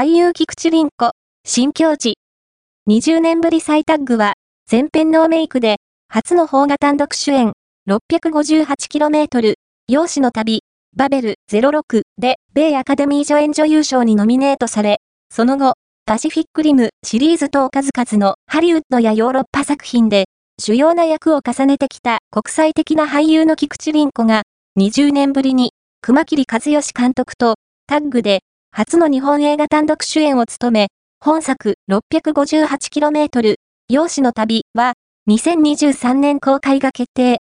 俳優菊池凛子、新境地。20年ぶり再タッグは、前編ノーメイクで、初の邦画単独主演、658km、容姿の旅、バベル06で、米アカデミー助演女優賞にノミネートされ、その後、パシフィックリムシリーズ等数々のハリウッドやヨーロッパ作品で、主要な役を重ねてきた国際的な俳優の菊池凛子が、20年ぶりに、熊切和義監督とタッグで、初の日本映画単独主演を務め、本作 658km、容姿の旅は、2023年公開が決定。